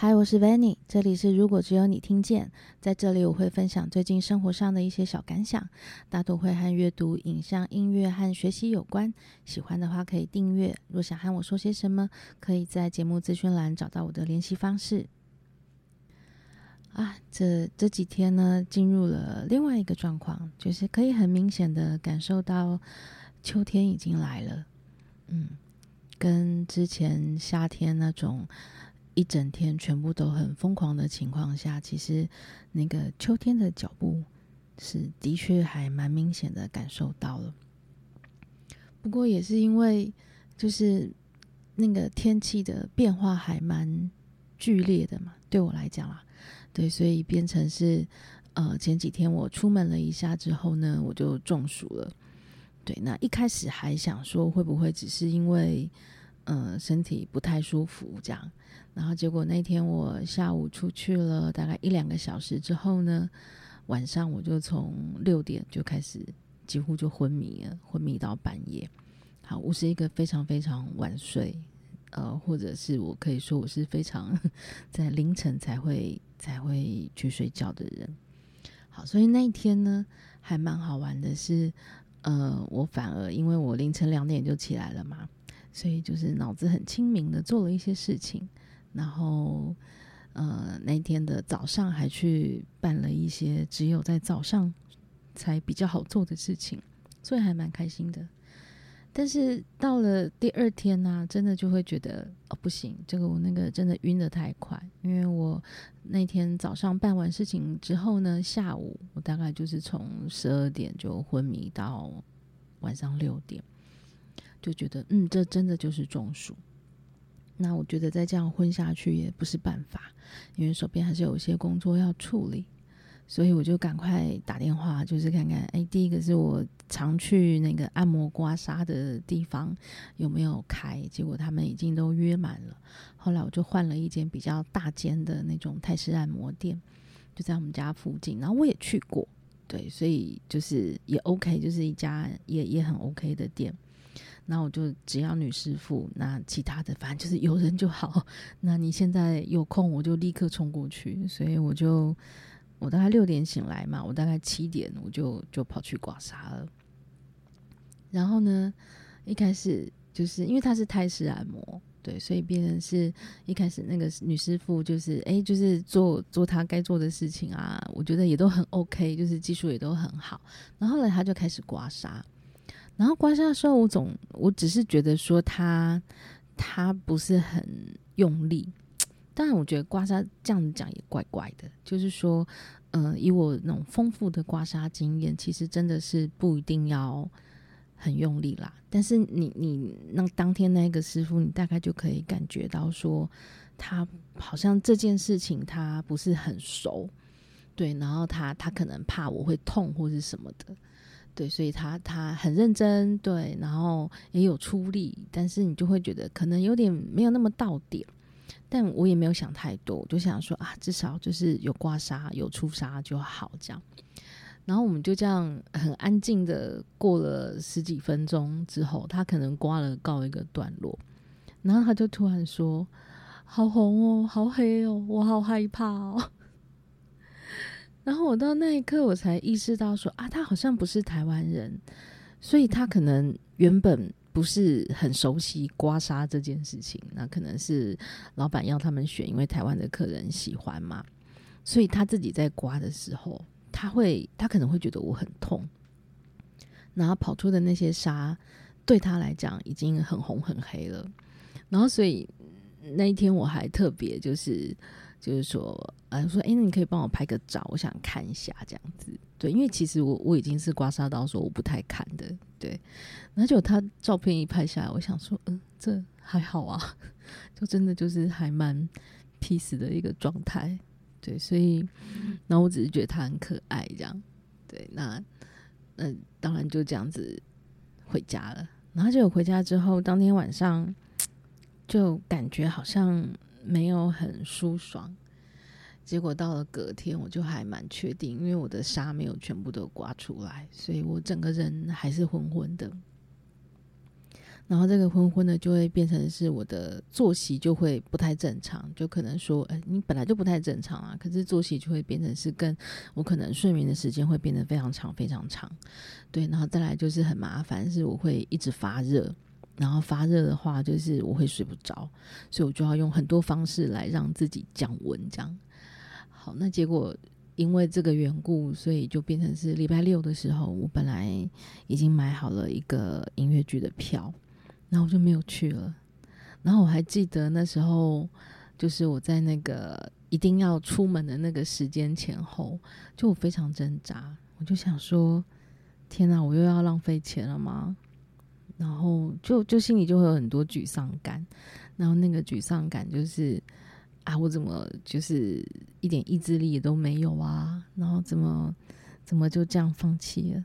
嗨，我是 Vanny，这里是如果只有你听见。在这里，我会分享最近生活上的一些小感想，大多会和阅读、影像、音乐和学习有关。喜欢的话可以订阅。若想和我说些什么，可以在节目资讯栏找到我的联系方式。啊，这这几天呢，进入了另外一个状况，就是可以很明显的感受到秋天已经来了。嗯，跟之前夏天那种。一整天全部都很疯狂的情况下，其实那个秋天的脚步是的确还蛮明显的感受到了。不过也是因为就是那个天气的变化还蛮剧烈的嘛，对我来讲啦，对，所以变成是呃前几天我出门了一下之后呢，我就中暑了。对，那一开始还想说会不会只是因为呃身体不太舒服这样。然后结果那天我下午出去了大概一两个小时之后呢，晚上我就从六点就开始几乎就昏迷了，昏迷到半夜。好，我是一个非常非常晚睡，呃，或者是我可以说我是非常 在凌晨才会才会去睡觉的人。好，所以那一天呢还蛮好玩的是，呃，我反而因为我凌晨两点就起来了嘛，所以就是脑子很清明的做了一些事情。然后，呃，那天的早上还去办了一些只有在早上才比较好做的事情，所以还蛮开心的。但是到了第二天呢，真的就会觉得哦，不行，这个我那个真的晕得太快，因为我那天早上办完事情之后呢，下午我大概就是从十二点就昏迷到晚上六点，就觉得嗯，这真的就是中暑。那我觉得再这样混下去也不是办法，因为手边还是有一些工作要处理，所以我就赶快打电话，就是看看，哎，第一个是我常去那个按摩刮痧的地方有没有开，结果他们已经都约满了。后来我就换了一间比较大间的那种泰式按摩店，就在我们家附近，然后我也去过，对，所以就是也 OK，就是一家也也很 OK 的店。那我就只要女师傅，那其他的反正就是有人就好。那你现在有空，我就立刻冲过去。所以我就我大概六点醒来嘛，我大概七点我就就跑去刮痧了。然后呢，一开始就是因为他是泰式按摩，对，所以变成是一开始那个女师傅就是哎，就是做做她该做的事情啊，我觉得也都很 OK，就是技术也都很好。然后后来他就开始刮痧。然后刮痧的时候，我总我只是觉得说他他不是很用力，但我觉得刮痧这样子讲也怪怪的。就是说，嗯、以我那种丰富的刮痧经验，其实真的是不一定要很用力啦。但是你你那当天那个师傅，你大概就可以感觉到说，他好像这件事情他不是很熟，对，然后他他可能怕我会痛或是什么的。对，所以他他很认真，对，然后也有出力，但是你就会觉得可能有点没有那么到点，但我也没有想太多，我就想说啊，至少就是有刮痧有出痧就好这样。然后我们就这样很安静的过了十几分钟之后，他可能刮了告一个段落，然后他就突然说：“好红哦，好黑哦，我好害怕哦。”然后我到那一刻，我才意识到说啊，他好像不是台湾人，所以他可能原本不是很熟悉刮痧这件事情。那可能是老板要他们选，因为台湾的客人喜欢嘛，所以他自己在刮的时候，他会他可能会觉得我很痛，然后跑出的那些痧对他来讲已经很红很黑了。然后所以那一天我还特别就是。就是说，呃，说，哎，那你可以帮我拍个照，我想看一下这样子。对，因为其实我我已经是刮痧到说我不太看的，对。然后就他照片一拍下来，我想说，嗯，这还好啊，就真的就是还蛮 peace 的一个状态，对。所以，然后我只是觉得他很可爱，这样。对，那那当然就这样子回家了。然后就回家之后，当天晚上 就感觉好像。没有很舒爽，结果到了隔天，我就还蛮确定，因为我的痧没有全部都刮出来，所以我整个人还是昏昏的。然后这个昏昏的就会变成是我的作息就会不太正常，就可能说，哎，你本来就不太正常啊，可是作息就会变成是跟我可能睡眠的时间会变得非常长非常长，对，然后再来就是很麻烦，是我会一直发热，然后发热的话就是我会睡不着，所以我就要用很多方式来让自己降温，这样。好，那结果。因为这个缘故，所以就变成是礼拜六的时候，我本来已经买好了一个音乐剧的票，然后我就没有去了。然后我还记得那时候，就是我在那个一定要出门的那个时间前后，就我非常挣扎，我就想说：天哪，我又要浪费钱了吗？然后就就心里就会有很多沮丧感，然后那个沮丧感就是。啊，我怎么就是一点意志力也都没有啊？然后怎么怎么就这样放弃了？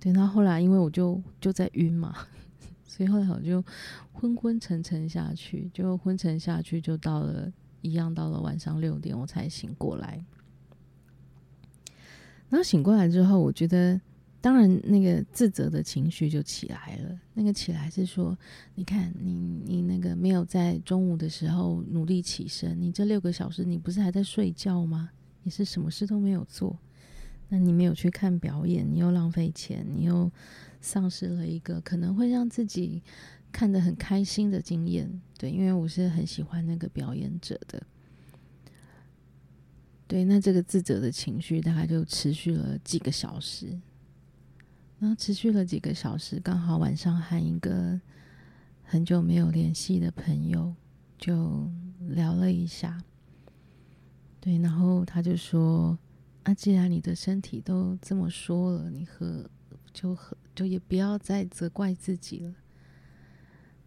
对，然后后来因为我就就在晕嘛，所以后来我就昏昏沉沉下去，就昏沉下去，就到了一样到了晚上六点我才醒过来。然后醒过来之后，我觉得。当然，那个自责的情绪就起来了。那个起来是说，你看，你你那个没有在中午的时候努力起身，你这六个小时你不是还在睡觉吗？你是什么事都没有做，那你没有去看表演，你又浪费钱，你又丧失了一个可能会让自己看得很开心的经验。对，因为我是很喜欢那个表演者的。对，那这个自责的情绪大概就持续了几个小时。然后持续了几个小时，刚好晚上和一个很久没有联系的朋友就聊了一下，对，然后他就说：“啊，既然你的身体都这么说了，你喝就喝，就也不要再责怪自己了。”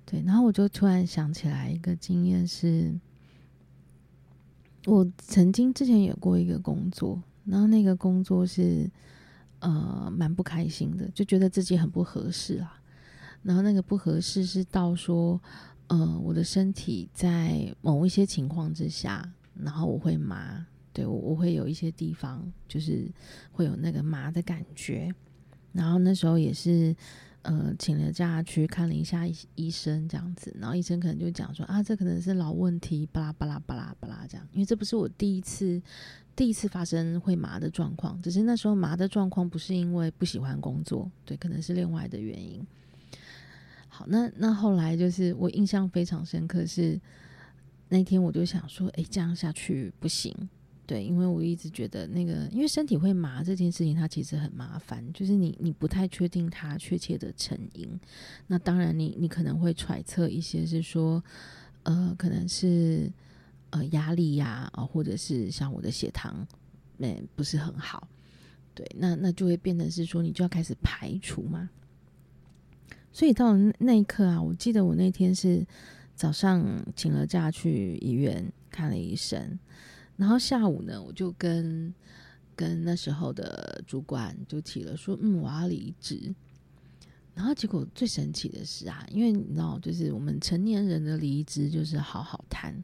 对，然后我就突然想起来一个经验是，我曾经之前有过一个工作，然后那个工作是。呃，蛮不开心的，就觉得自己很不合适啊。然后那个不合适是到说，呃，我的身体在某一些情况之下，然后我会麻，对，我会有一些地方就是会有那个麻的感觉。然后那时候也是，呃，请了假去看了一下医生，这样子。然后医生可能就讲说啊，这可能是老问题，巴拉巴拉巴拉巴拉这样。因为这不是我第一次。第一次发生会麻的状况，只是那时候麻的状况不是因为不喜欢工作，对，可能是另外的原因。好，那那后来就是我印象非常深刻是那天我就想说，哎，这样下去不行，对，因为我一直觉得那个，因为身体会麻这件事情，它其实很麻烦，就是你你不太确定它确切的成因。那当然你，你可能会揣测一些是说，呃，可能是。呃，压力呀，啊，或者是像我的血糖，没不是很好，对，那那就会变成是说，你就要开始排除嘛。所以到了那一刻啊，我记得我那天是早上请了假去医院看了医生，然后下午呢，我就跟跟那时候的主管就提了说，嗯，我要离职。然后结果最神奇的是啊，因为你知道，就是我们成年人的离职就是好好谈。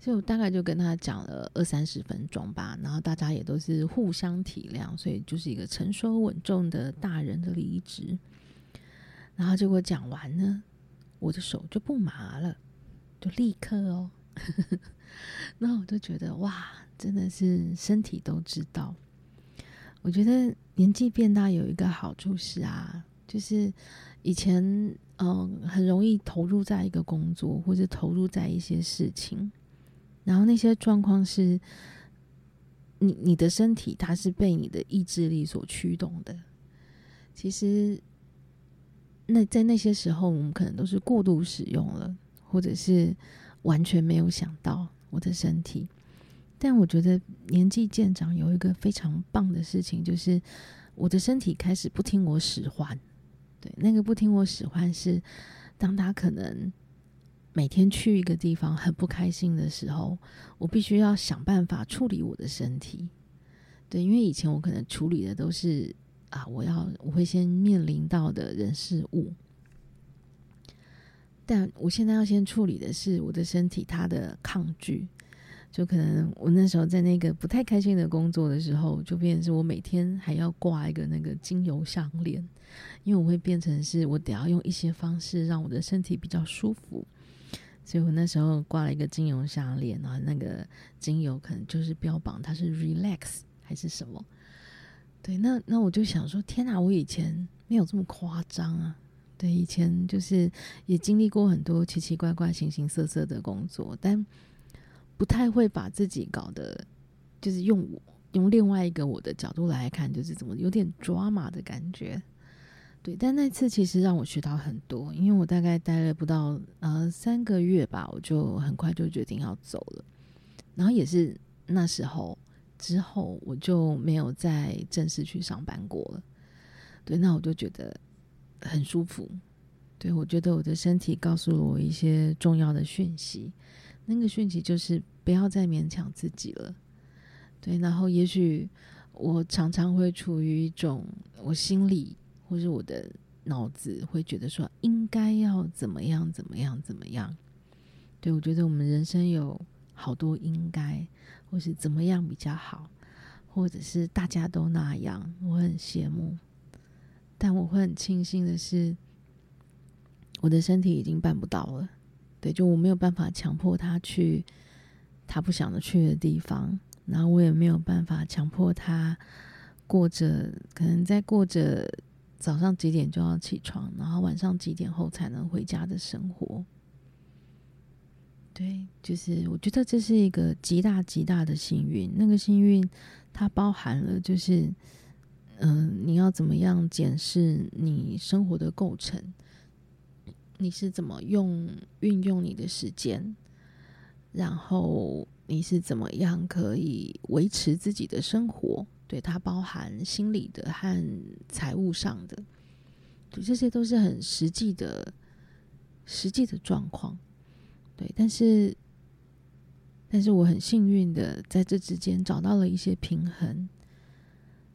所以我大概就跟他讲了二三十分钟吧，然后大家也都是互相体谅，所以就是一个成熟稳重的大人的离职。然后结果讲完呢，我的手就不麻了，就立刻哦。那我就觉得哇，真的是身体都知道。我觉得年纪变大有一个好处是啊，就是以前嗯很容易投入在一个工作，或者投入在一些事情。然后那些状况是，你你的身体它是被你的意志力所驱动的。其实，那在那些时候，我们可能都是过度使用了，或者是完全没有想到我的身体。但我觉得年纪渐长有一个非常棒的事情，就是我的身体开始不听我使唤。对，那个不听我使唤是，当他可能。每天去一个地方很不开心的时候，我必须要想办法处理我的身体。对，因为以前我可能处理的都是啊，我要我会先面临到的人事物，但我现在要先处理的是我的身体它的抗拒。就可能我那时候在那个不太开心的工作的时候，就变成是我每天还要挂一个那个精油项链，因为我会变成是我得要用一些方式让我的身体比较舒服，所以我那时候挂了一个精油项链，然后那个精油可能就是标榜它是 relax 还是什么。对，那那我就想说，天哪，我以前没有这么夸张啊。对，以前就是也经历过很多奇奇怪怪、形形色色的工作，但不太会把自己搞得就是用我用另外一个我的角度来看，就是怎么有点 drama 的感觉。对，但那次其实让我学到很多，因为我大概待了不到呃三个月吧，我就很快就决定要走了。然后也是那时候。之后我就没有再正式去上班过了，对，那我就觉得很舒服。对，我觉得我的身体告诉了我一些重要的讯息，那个讯息就是不要再勉强自己了。对，然后也许我常常会处于一种我心里或是我的脑子会觉得说应该要怎么样怎么样怎么样。对，我觉得我们人生有好多应该。或是怎么样比较好，或者是大家都那样，我很羡慕。但我会很庆幸的是，我的身体已经办不到了。对，就我没有办法强迫他去他不想去的地方，然后我也没有办法强迫他过着可能在过着早上几点就要起床，然后晚上几点后才能回家的生活。对，就是我觉得这是一个极大极大的幸运。那个幸运，它包含了就是，嗯、你要怎么样检视你生活的构成，你是怎么用运用你的时间，然后你是怎么样可以维持自己的生活。对，它包含心理的和财务上的，对，这些都是很实际的、实际的状况。对，但是，但是我很幸运的在这之间找到了一些平衡，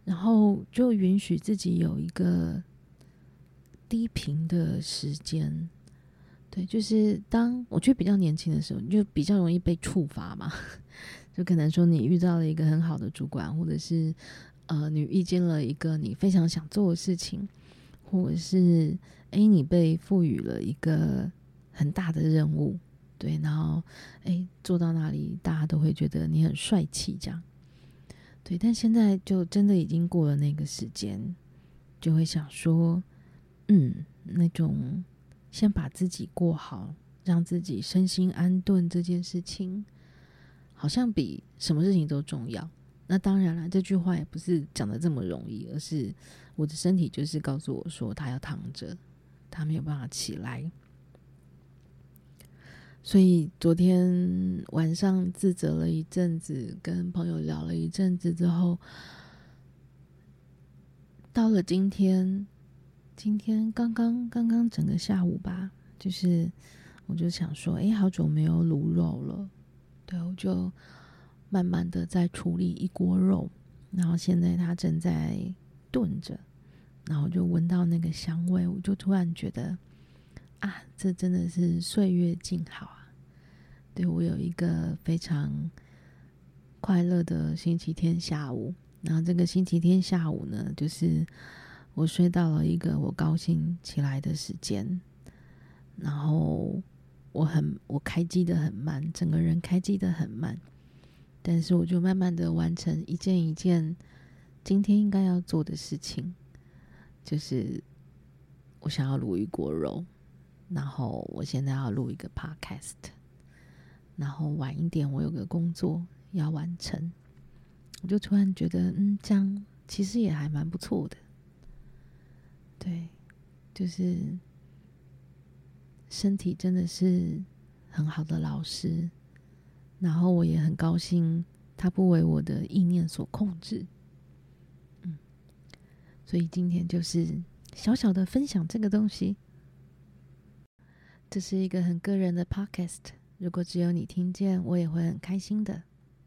然后就允许自己有一个低频的时间。对，就是当我觉得比较年轻的时候，就比较容易被触发嘛，就可能说你遇到了一个很好的主管，或者是呃，你遇见了一个你非常想做的事情，或者是诶，你被赋予了一个很大的任务。对，然后哎，做到那里，大家都会觉得你很帅气，这样。对，但现在就真的已经过了那个时间，就会想说，嗯，那种先把自己过好，让自己身心安顿这件事情，好像比什么事情都重要。那当然了，这句话也不是讲得这么容易，而是我的身体就是告诉我说，他要躺着，他没有办法起来。所以昨天晚上自责了一阵子，跟朋友聊了一阵子之后，到了今天，今天刚刚刚刚整个下午吧，就是我就想说，哎，好久没有卤肉了，对，我就慢慢的在处理一锅肉，然后现在它正在炖着，然后就闻到那个香味，我就突然觉得。啊，这真的是岁月静好啊！对，我有一个非常快乐的星期天下午，然后这个星期天下午呢，就是我睡到了一个我高兴起来的时间，然后我很我开机的很慢，整个人开机的很慢，但是我就慢慢的完成一件一件今天应该要做的事情，就是我想要卤一锅肉。然后我现在要录一个 podcast，然后晚一点我有个工作要完成，我就突然觉得，嗯，这样其实也还蛮不错的。对，就是身体真的是很好的老师，然后我也很高兴，他不为我的意念所控制。嗯，所以今天就是小小的分享这个东西。这是一个很个人的 podcast，如果只有你听见，我也会很开心的。